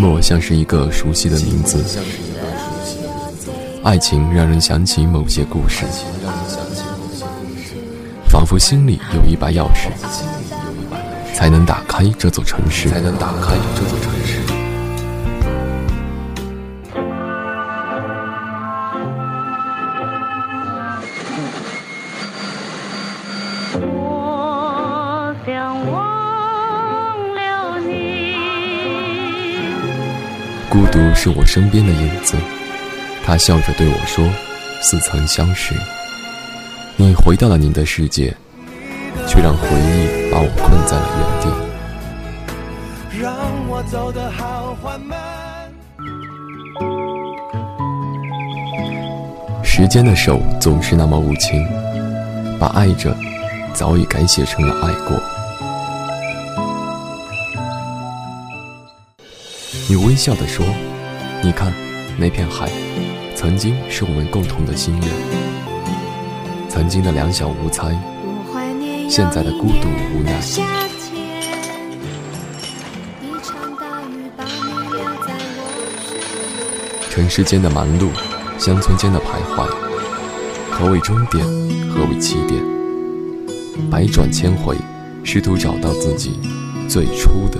寞像是一个熟悉的名字，爱情让人想起某些故事，仿佛心里有一把钥匙，才能打开这座城市。才能打开这座城市。孤独是我身边的影子，他笑着对我说：“似曾相识。”你回到了你的世界，却让回忆把我困在了原地。让我走得好缓慢。时间的手总是那么无情，把爱着早已改写成了爱过。你微笑地说：“你看，那片海，曾经是我们共同的心愿。曾经的两小无猜，现在的孤独无奈。城市间的忙碌，乡村间的徘徊，何为终点？何为起点？百转千回，试图找到自己最初的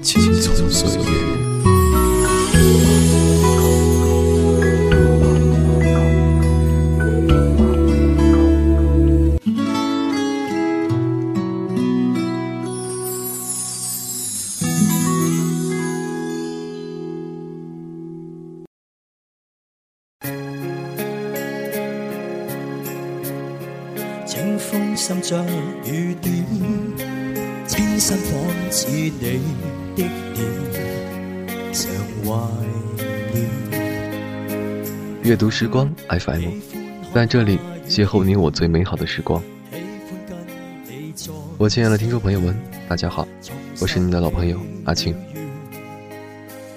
青葱岁月。你的臉，常懷念。阅读时光 FM，在这里邂逅你我最美好的时光。我亲爱的听众朋友们，大家好，我是你们的老朋友阿青。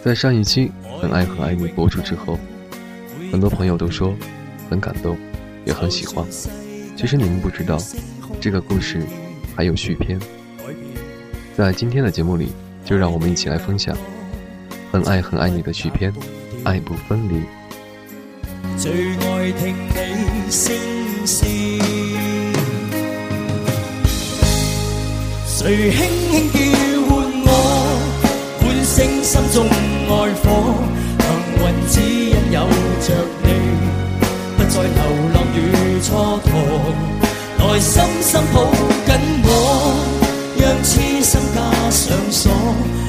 在上一期《很爱很爱你》播出之后，很多朋友都说很感动，也很喜欢。其实你们不知道，这个故事还有续篇。在今天的节目里，就让我们一起来分享《很爱很愛你》的續篇《愛不分離》。最愛聽你聲線，誰輕輕叫喚我，喚醒心中愛火。幸運只因有着你，不再流浪與蹉跎。來深深抱緊我，让痴心加上锁。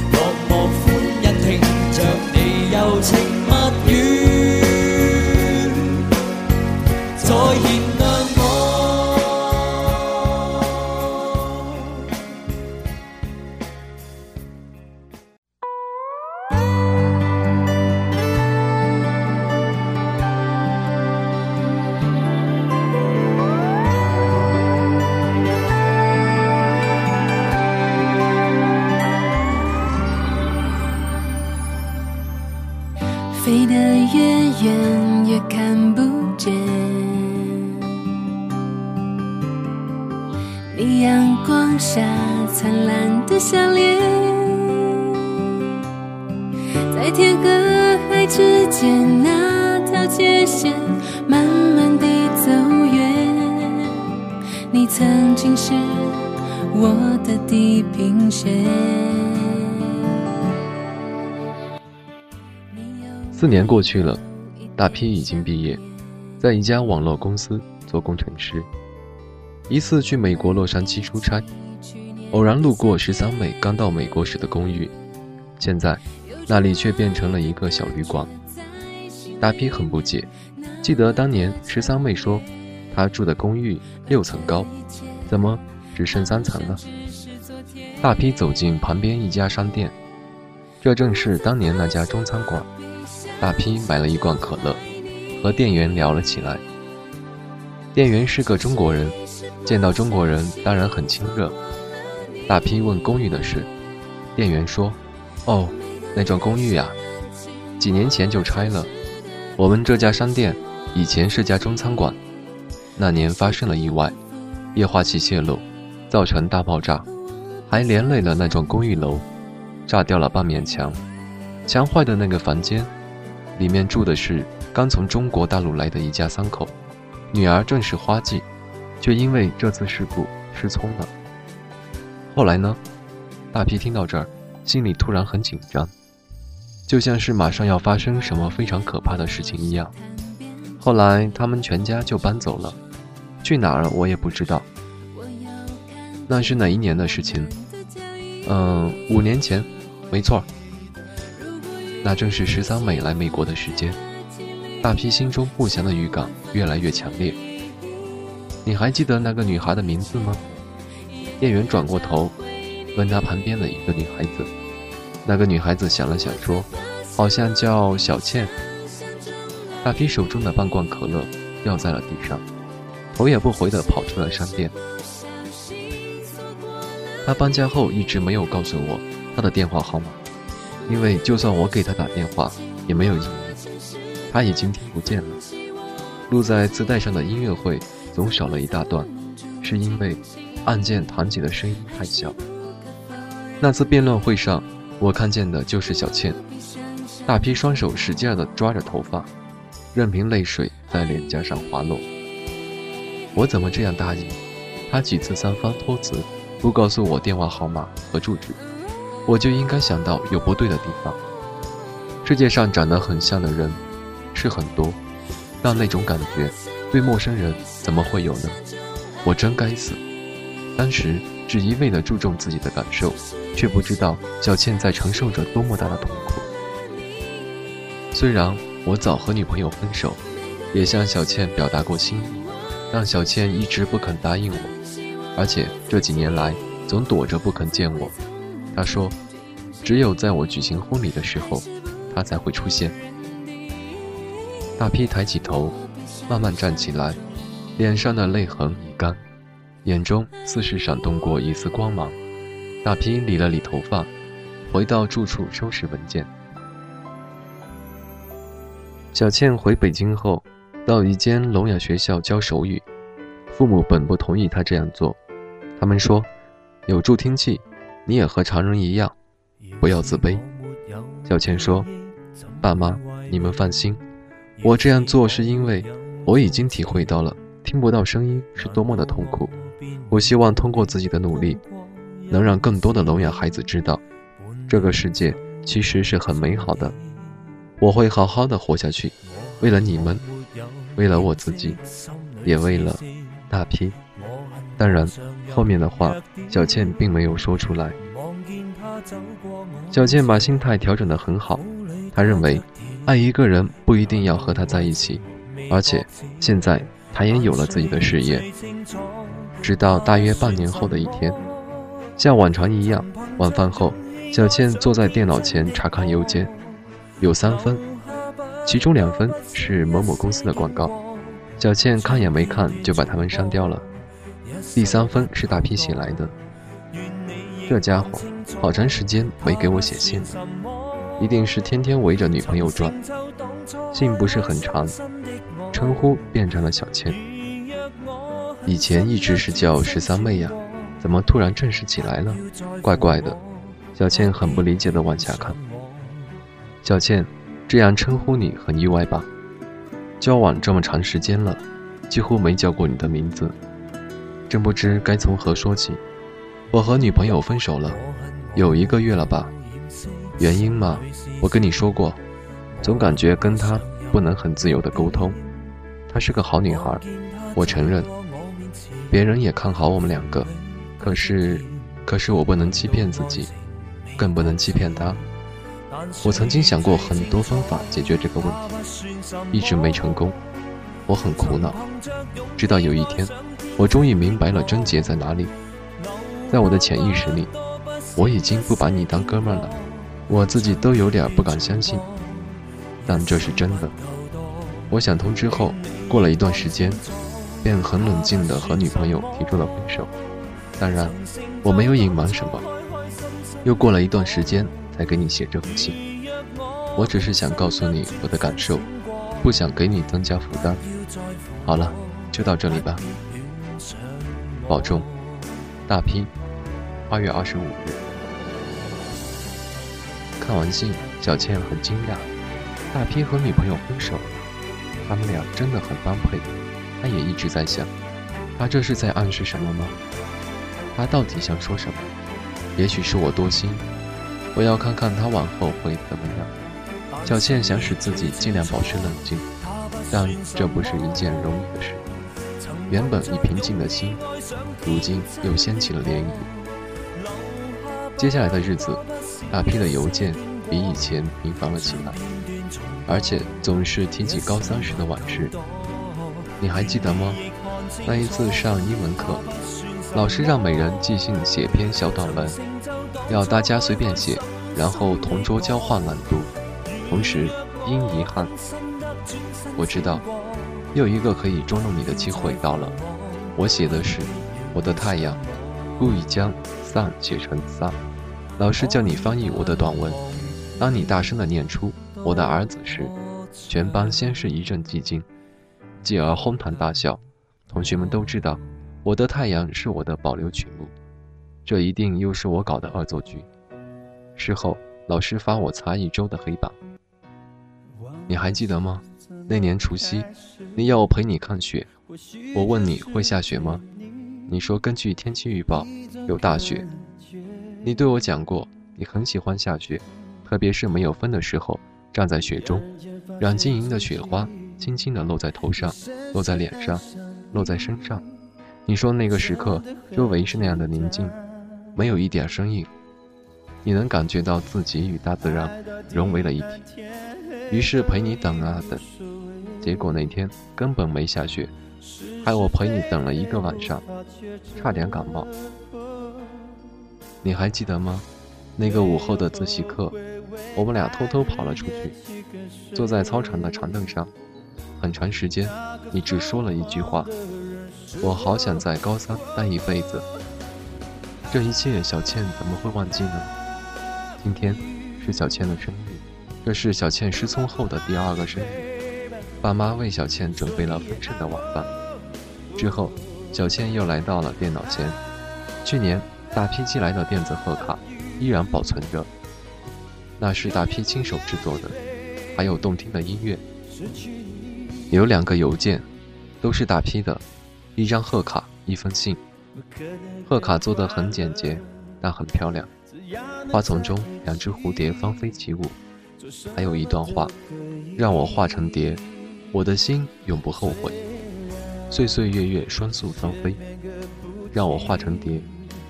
四年过去了，大 P 已经毕业，在一家网络公司做工程师。一次去美国洛杉矶出差，偶然路过十三妹刚到美国时的公寓，现在那里却变成了一个小旅馆。大 P 很不解，记得当年十三妹说，她住的公寓六层高，怎么只剩三层了？大 P 走进旁边一家商店，这正是当年那家中餐馆。大批买了一罐可乐，和店员聊了起来。店员是个中国人，见到中国人当然很亲热。大批问公寓的事，店员说：“哦，那幢公寓呀，几年前就拆了。我们这家商店以前是家中餐馆，那年发生了意外，液化气泄漏，造成大爆炸，还连累了那幢公寓楼，炸掉了半面墙。墙坏的那个房间，里面住的是刚从中国大陆来的一家三口，女儿正是花季，却因为这次事故失聪了。后来呢？大皮听到这儿，心里突然很紧张，就像是马上要发生什么非常可怕的事情一样。后来他们全家就搬走了，去哪儿我也不知道。那是哪一年的事情？嗯，五年前，没错。那正是十三美来美国的时间。大批心中不祥的预感越来越强烈。你还记得那个女孩的名字吗？店员转过头，问他旁边的一个女孩子。那个女孩子想了想说：“好像叫小倩。”大批手中的半罐可乐掉在了地上，头也不回地跑出了商店。他搬家后一直没有告诉我他的电话号码，因为就算我给他打电话也没有意义，他已经听不见了。录在磁带上的音乐会总少了一大段，是因为按键弹起的声音太小。那次辩论会上，我看见的就是小倩，大批双手使劲地抓着头发。任凭泪水在脸颊上滑落。我怎么这样答应？他几次三番托辞，不告诉我电话号码和住址，我就应该想到有不对的地方。世界上长得很像的人是很多，但那种感觉对陌生人怎么会有呢？我真该死！当时只一味地注重自己的感受，却不知道小倩在承受着多么大的痛苦。虽然。我早和女朋友分手，也向小倩表达过心意，但小倩一直不肯答应我，而且这几年来总躲着不肯见我。他说，只有在我举行婚礼的时候，他才会出现。大批抬起头，慢慢站起来，脸上的泪痕已干，眼中似是闪动过一丝光芒。大批理了理头发，回到住处收拾文件。小倩回北京后，到一间聋哑学校教手语。父母本不同意她这样做，他们说：“有助听器，你也和常人一样，不要自卑。”小倩说：“爸妈，你们放心，我这样做是因为我已经体会到了听不到声音是多么的痛苦。我希望通过自己的努力，能让更多的聋哑孩子知道，这个世界其实是很美好的。”我会好好的活下去，为了你们，为了我自己，也为了大批。当然，后面的话小倩并没有说出来。小倩把心态调整得很好，她认为，爱一个人不一定要和他在一起，而且现在她也有了自己的事业。直到大约半年后的一天，像往常一样，晚饭后，小倩坐在电脑前查看邮件。有三分，其中两分是某某公司的广告，小倩看也没看就把它们删掉了。第三封是大批写来的，这家伙好长时间没给我写信了，一定是天天围着女朋友转。信不是很长，称呼变成了小倩。以前一直是叫十三妹呀，怎么突然正式起来了？怪怪的。小倩很不理解的往下看。小倩，这样称呼你很意外吧？交往这么长时间了，几乎没叫过你的名字，真不知该从何说起。我和女朋友分手了，有一个月了吧？原因嘛，我跟你说过，总感觉跟她不能很自由的沟通。她是个好女孩，我承认，别人也看好我们两个，可是，可是我不能欺骗自己，更不能欺骗她。我曾经想过很多方法解决这个问题，一直没成功，我很苦恼。直到有一天，我终于明白了症结在哪里。在我的潜意识里，我已经不把你当哥们儿了，我自己都有点不敢相信，但这是真的。我想通之后，过了一段时间，便很冷静地和女朋友提出了分手。当然，我没有隐瞒什么。又过了一段时间。才给你写这封信，我只是想告诉你我的感受，不想给你增加负担。好了，就到这里吧，保重。大批，八月二十五日。看完信，小倩很惊讶，大 P 和女朋友分手了，他们俩真的很般配。她也一直在想，他这是在暗示什么吗？他到底想说什么？也许是我多心，我要看看他往后会怎么样。小倩想使自己尽量保持冷静，但这不是一件容易的事。原本已平静的心，如今又掀起了涟漪。接下来的日子，大批的邮件比以前频繁了起来，而且总是提起高三时的往事。你还记得吗？那一次上英文课，老师让每人即兴写篇小短文，要大家随便写，然后同桌交换朗读。同时，因遗憾，我知道又一个可以捉弄你的机会到了。我写的是我的太阳，故意将 sun 写成 sun。老师叫你翻译我的短文，当你大声地念出我的儿子时，全班先是一阵寂静。继而哄堂大笑，同学们都知道，我的太阳是我的保留曲目，这一定又是我搞的恶作剧。事后，老师罚我擦一周的黑板。你还记得吗？那年除夕，你要我陪你看雪，我问你会下雪吗？你说根据天气预报有大雪。你对我讲过，你很喜欢下雪，特别是没有风的时候，站在雪中，让晶莹的雪花。轻轻地落在头上，落在脸上，落在身上。你说那个时刻，周围是那样的宁静，没有一点声音，你能感觉到自己与大自然融为了一体。于是陪你等啊等，结果那天根本没下雪，害我陪你等了一个晚上，差点感冒。你还记得吗？那个午后的自习课，我们俩偷偷跑了出去，坐在操场的长凳上。很长时间，你只说了一句话：“我好想在高三待一辈子。”这一切，小倩怎么会忘记呢？今天是小倩的生日，这是小倩失聪后的第二个生日。爸妈为小倩准备了丰盛的晚饭。之后，小倩又来到了电脑前。去年大批寄来的电子贺卡依然保存着，那是大批亲手制作的，还有动听的音乐。有两个邮件，都是大批的，一张贺卡，一封信。贺卡做的很简洁，但很漂亮。花丛中两只蝴蝶芳菲起舞，还有一段话：让我化成蝶，我的心永不后悔。岁岁月月双宿双飞，让我化成蝶，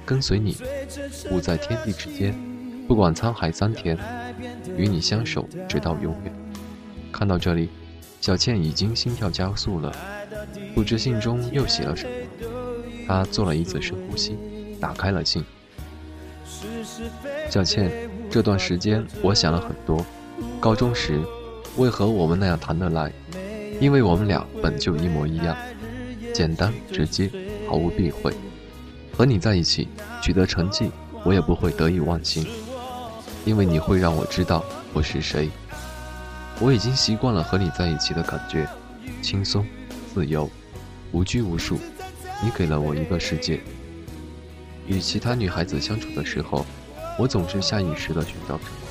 跟随你，舞在天地之间，不管沧海桑田，与你相守直到永远。看到这里。小倩已经心跳加速了，不知信中又写了什么。她做了一次深呼吸，打开了信。小倩，这段时间我想了很多。高中时，为何我们那样谈得来？因为我们俩本就一模一样，简单直接，毫无避讳。和你在一起，取得成绩，我也不会得意忘形，因为你会让我知道我是谁。我已经习惯了和你在一起的感觉，轻松、自由、无拘无束。你给了我一个世界。与其他女孩子相处的时候，我总是下意识地寻找什么。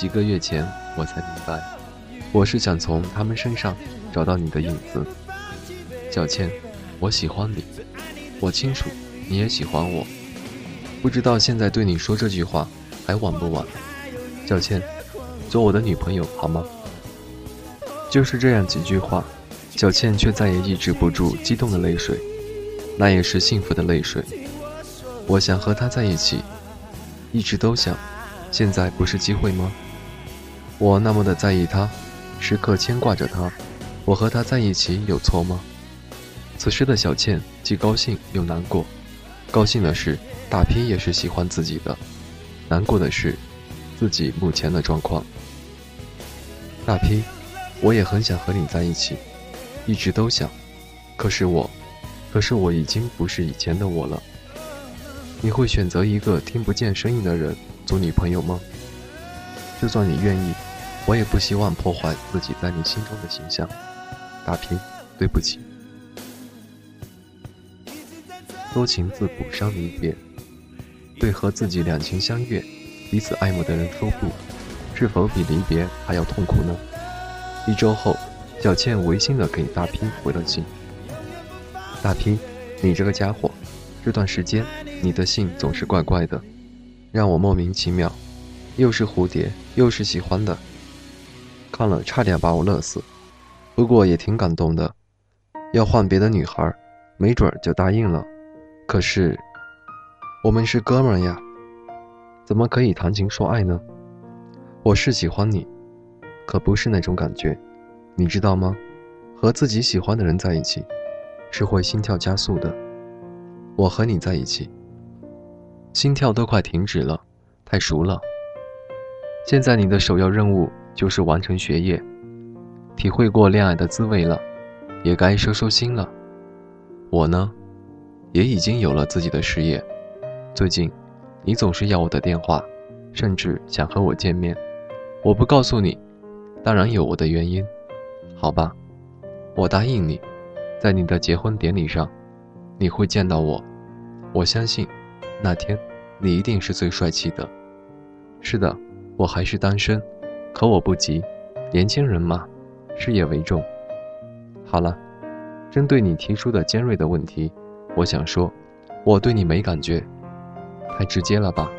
几个月前，我才明白，我是想从他们身上找到你的影子。小倩，我喜欢你，我清楚你也喜欢我。不知道现在对你说这句话还晚不晚？小倩。做我的女朋友好吗？就是这样几句话，小倩却再也抑制不住激动的泪水，那也是幸福的泪水。我想和他在一起，一直都想，现在不是机会吗？我那么的在意他，时刻牵挂着他，我和他在一起有错吗？此时的小倩既高兴又难过，高兴的是大 P 也是喜欢自己的，难过的是自己目前的状况。大 P，我也很想和你在一起，一直都想，可是我，可是我已经不是以前的我了。你会选择一个听不见声音的人做女朋友吗？就算你愿意，我也不希望破坏自己在你心中的形象。大 P，对不起。多情自古伤离别，对和自己两情相悦、彼此爱慕的人说不。是否比离别还要痛苦呢？一周后，小倩违心的给大 P 回了信。大 P，你这个家伙，这段时间你的信总是怪怪的，让我莫名其妙，又是蝴蝶，又是喜欢的，看了差点把我乐死。不过也挺感动的，要换别的女孩，没准就答应了。可是，我们是哥们呀，怎么可以谈情说爱呢？我是喜欢你，可不是那种感觉，你知道吗？和自己喜欢的人在一起。是会心跳加速的。我和你在一起，心跳都快停止了，太熟了。现在你的首要任务就是完成学业，体会过恋爱的滋味了，也该收收心了。我呢，也已经有了自己的事业。最近，你总是要我的电话，甚至想和我见面。我不告诉你，当然有我的原因。好吧，我答应你。在你的结婚典礼上，你会见到我。我相信，那天你一定是最帅气的。是的，我还是单身，可我不急。年轻人嘛，事业为重。好了，针对你提出的尖锐的问题，我想说，我对你没感觉，太直接了吧？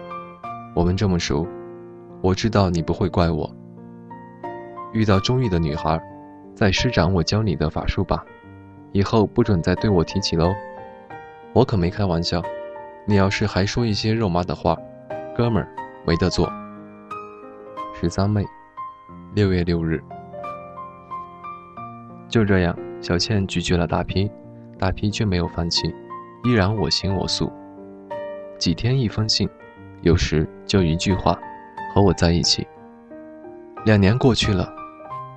我们这么熟，我知道你不会怪我。遇到中意的女孩，再施展我教你的法术吧。以后不准再对我提起喽，我可没开玩笑。你要是还说一些肉麻的话，哥们儿没得做。十三妹，六月六日。就这样，小倩拒绝了大批，大批却没有放弃，依然我行我素。几天一封信，有时就一句话，和我在一起。两年过去了，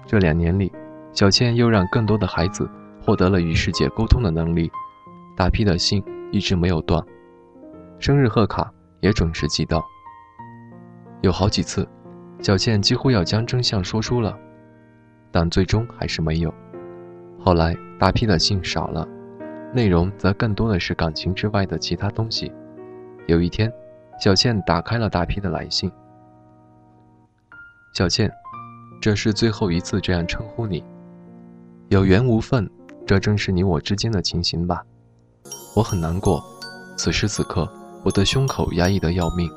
这两年里，小倩又让更多的孩子。获得了与世界沟通的能力，大批的信一直没有断，生日贺卡也准时寄到。有好几次，小倩几乎要将真相说出了，但最终还是没有。后来大批的信少了，内容则更多的是感情之外的其他东西。有一天，小倩打开了大批的来信。小倩，这是最后一次这样称呼你，有缘无分。这正是你我之间的情形吧？我很难过，此时此刻，我的胸口压抑得要命，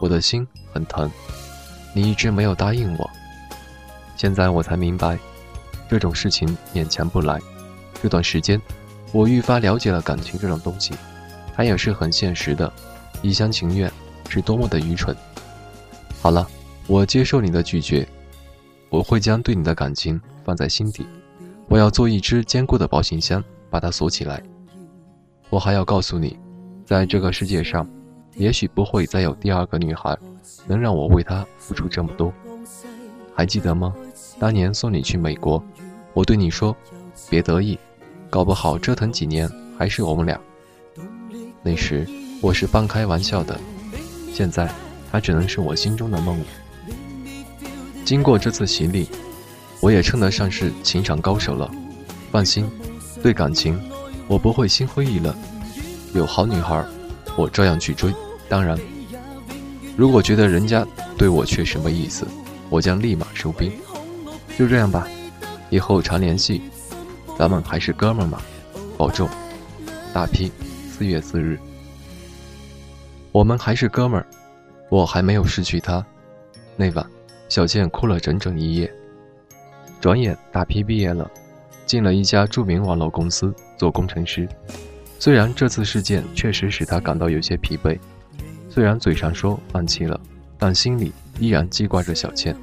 我的心很疼。你一直没有答应我，现在我才明白，这种事情勉强不来。这段时间，我愈发了解了感情这种东西，它也是很现实的，一厢情愿是多么的愚蠢。好了，我接受你的拒绝，我会将对你的感情放在心底。我要做一只坚固的保险箱，把它锁起来。我还要告诉你，在这个世界上，也许不会再有第二个女孩，能让我为他付出这么多。还记得吗？当年送你去美国，我对你说，别得意，搞不好折腾几年还是我们俩。那时我是半开玩笑的，现在他只能是我心中的梦了。经过这次洗礼。我也称得上是情场高手了，放心，对感情，我不会心灰意冷。有好女孩，我照样去追。当然，如果觉得人家对我确实没意思，我将立马收兵。就这样吧，以后常联系，咱们还是哥们儿嘛，保重。大批，四月四日。我们还是哥们儿，我还没有失去他。那晚，小倩哭了整整一夜。转眼，大批毕业了，进了一家著名网络公司做工程师。虽然这次事件确实使他感到有些疲惫，虽然嘴上说放弃了，但心里依然记挂着小倩。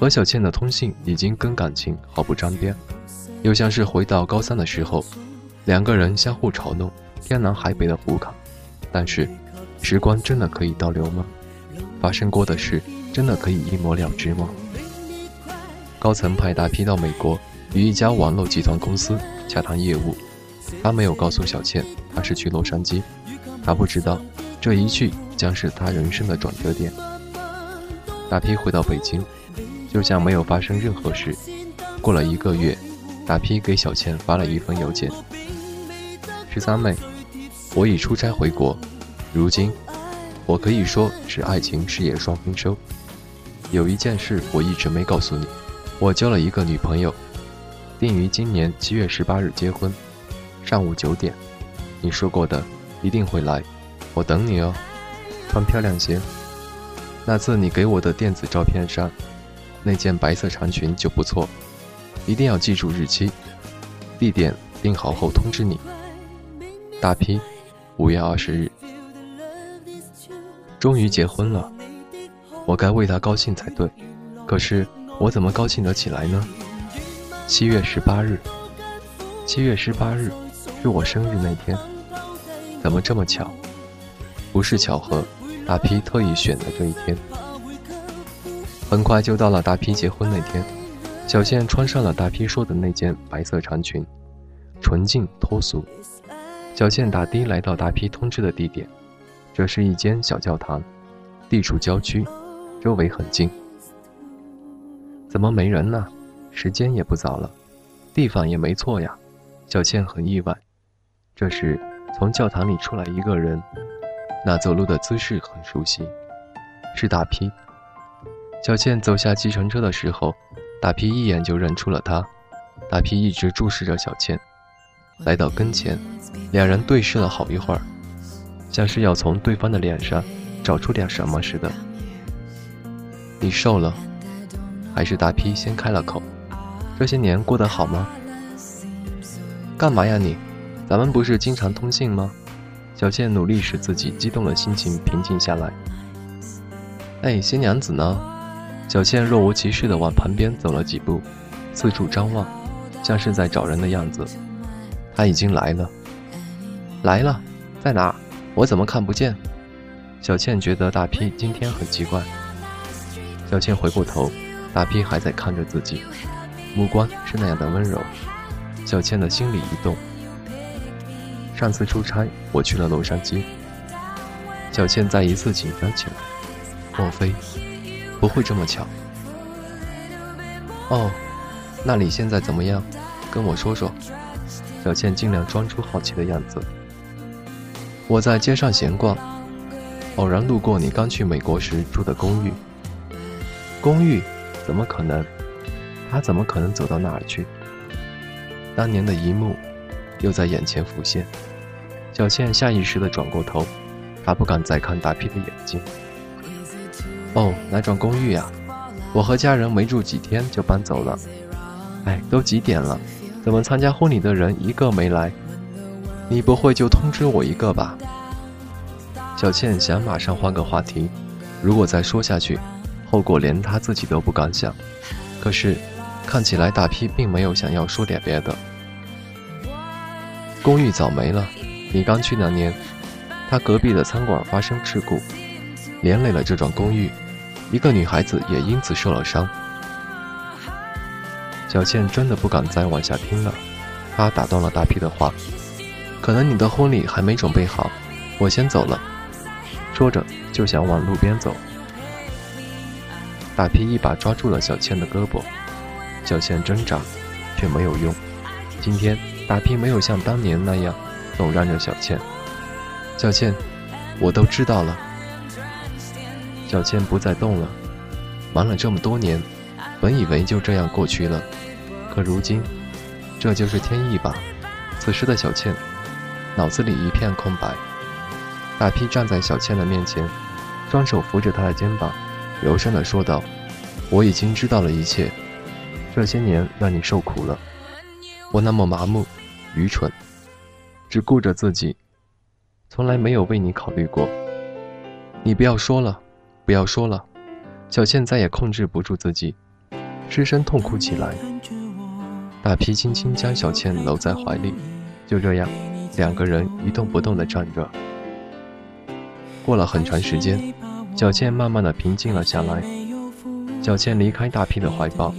和小倩的通信已经跟感情毫不沾边，又像是回到高三的时候，两个人相互嘲弄，天南海北的胡侃。但是，时光真的可以倒流吗？发生过的事真的可以一抹了之吗？高层派大批到美国，与一家网络集团公司洽谈业务。他没有告诉小倩，他是去洛杉矶。他不知道，这一去将是他人生的转折点。大批回到北京，就像没有发生任何事。过了一个月，大批给小倩发了一封邮件：“十三妹，我已出差回国，如今，我可以说是爱情事业双丰收。有一件事我一直没告诉你，我交了一个女朋友，定于今年七月十八日结婚，上午九点。你说过的一定会来，我等你哦。穿漂亮些。那次你给我的电子照片上，那件白色长裙就不错。一定要记住日期、地点，定好后通知你。大批五月二十日。终于结婚了，我该为他高兴才对。可是我怎么高兴得起来呢？七月十八日，七月十八日是我生日那天。怎么这么巧？不是巧合，大 P 特意选的这一天。很快就到了大 P 结婚那天，小倩穿上了大 P 说的那件白色长裙，纯净脱俗。小倩打的来到大 P 通知的地点。这是一间小教堂，地处郊区，周围很近。怎么没人呢？时间也不早了，地方也没错呀。小倩很意外。这时，从教堂里出来一个人，那走路的姿势很熟悉，是大 P。小倩走下计程车的时候，大 P 一眼就认出了他。大 P 一直注视着小倩，来到跟前，两人对视了好一会儿。像是要从对方的脸上找出点什么似的。你瘦了，还是大 P 先开了口？这些年过得好吗？干嘛呀你？咱们不是经常通信吗？小倩努力使自己激动的心情平静下来。哎，新娘子呢？小倩若无其事地往旁边走了几步，四处张望，像是在找人的样子。她已经来了，来了，在哪？我怎么看不见？小倩觉得大 P 今天很奇怪。小倩回过头，大 P 还在看着自己，目光是那样的温柔。小倩的心里一动。上次出差，我去了洛杉矶。小倩再一次紧张起来。莫非不会这么巧？哦，那你现在怎么样？跟我说说。小倩尽量装出好奇的样子。我在街上闲逛，偶然路过你刚去美国时住的公寓。公寓？怎么可能？他怎么可能走到那儿去？当年的一幕又在眼前浮现。小倩下意识地转过头，她不敢再看大 P 的眼睛。哦，哪幢公寓呀？我和家人没住几天就搬走了。哎，都几点了？怎么参加婚礼的人一个没来？你不会就通知我一个吧？小倩想马上换个话题，如果再说下去，后果连她自己都不敢想。可是，看起来大 P 并没有想要说点别的。公寓早没了，你刚去那年，他隔壁的餐馆发生事故，连累了这幢公寓，一个女孩子也因此受了伤。小倩真的不敢再往下听了，她打断了大 P 的话。可能你的婚礼还没准备好，我先走了。说着就想往路边走，大皮一把抓住了小倩的胳膊，小倩挣扎，却没有用。今天大皮没有像当年那样总让着小倩。小倩，我都知道了。小倩不再动了。忙了这么多年，本以为就这样过去了，可如今，这就是天意吧。此时的小倩。脑子里一片空白，大 P 站在小倩的面前，双手扶着她的肩膀，柔声地说道：“我已经知道了一切，这些年让你受苦了，我那么麻木、愚蠢，只顾着自己，从来没有为你考虑过。你不要说了，不要说了。”小倩再也控制不住自己，失声痛哭起来。大 P 轻轻将小倩搂在怀里，就这样。两个人一动不动地站着。过了很长时间，小倩慢慢地平静了下来。小倩离开大 P 的怀抱。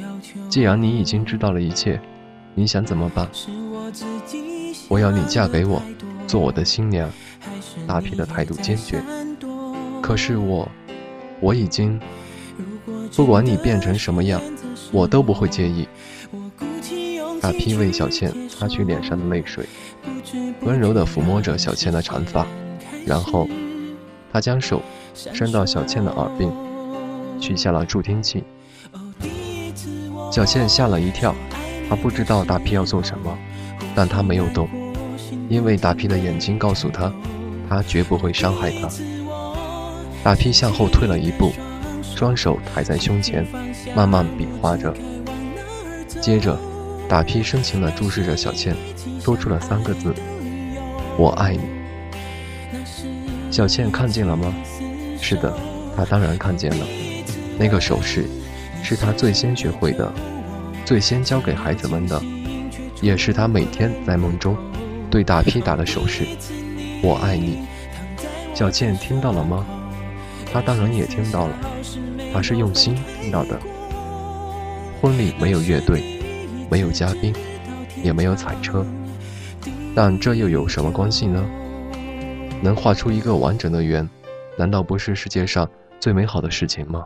既然你已经知道了一切，你想怎么办？我要你嫁给我，做我的新娘。大 P 的态度坚决。可是我，我已经，不管你变成什么样，我都不会介意。大 P 为小倩擦去脸上的泪水。温柔地抚摸着小倩的长发，然后，他将手伸到小倩的耳边，取下了助听器。小倩吓了一跳，她不知道大批要做什么，但她没有动，因为大批的眼睛告诉他，他绝不会伤害他。大批向后退了一步，双手抬在胸前，慢慢比划着。接着，大批深情地注视着小倩，说出了三个字：“我爱你。”小倩看见了吗？是的，她当然看见了。那个手势，是她最先学会的，最先教给孩子们的，也是她每天在梦中对大批打的手势。我爱你。小倩听到了吗？她当然也听到了，她是用心听到的。婚礼没有乐队，没有嘉宾，也没有彩车，但这又有什么关系呢？能画出一个完整的圆，难道不是世界上最美好的事情吗？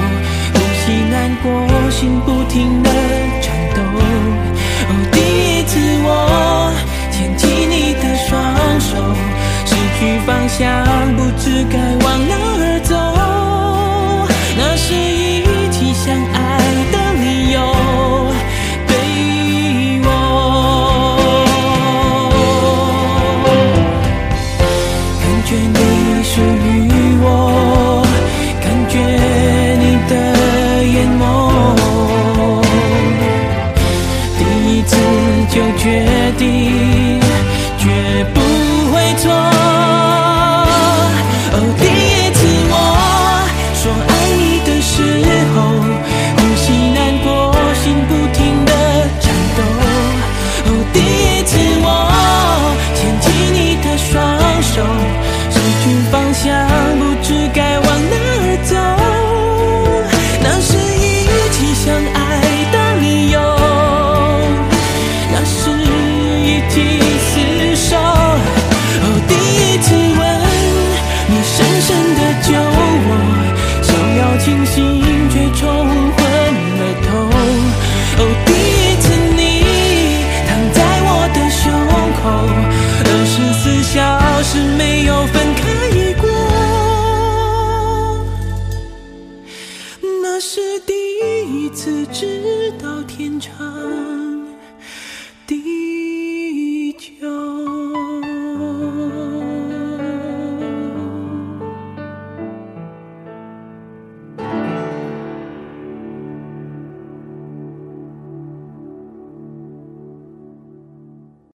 你难过，心不停的颤抖。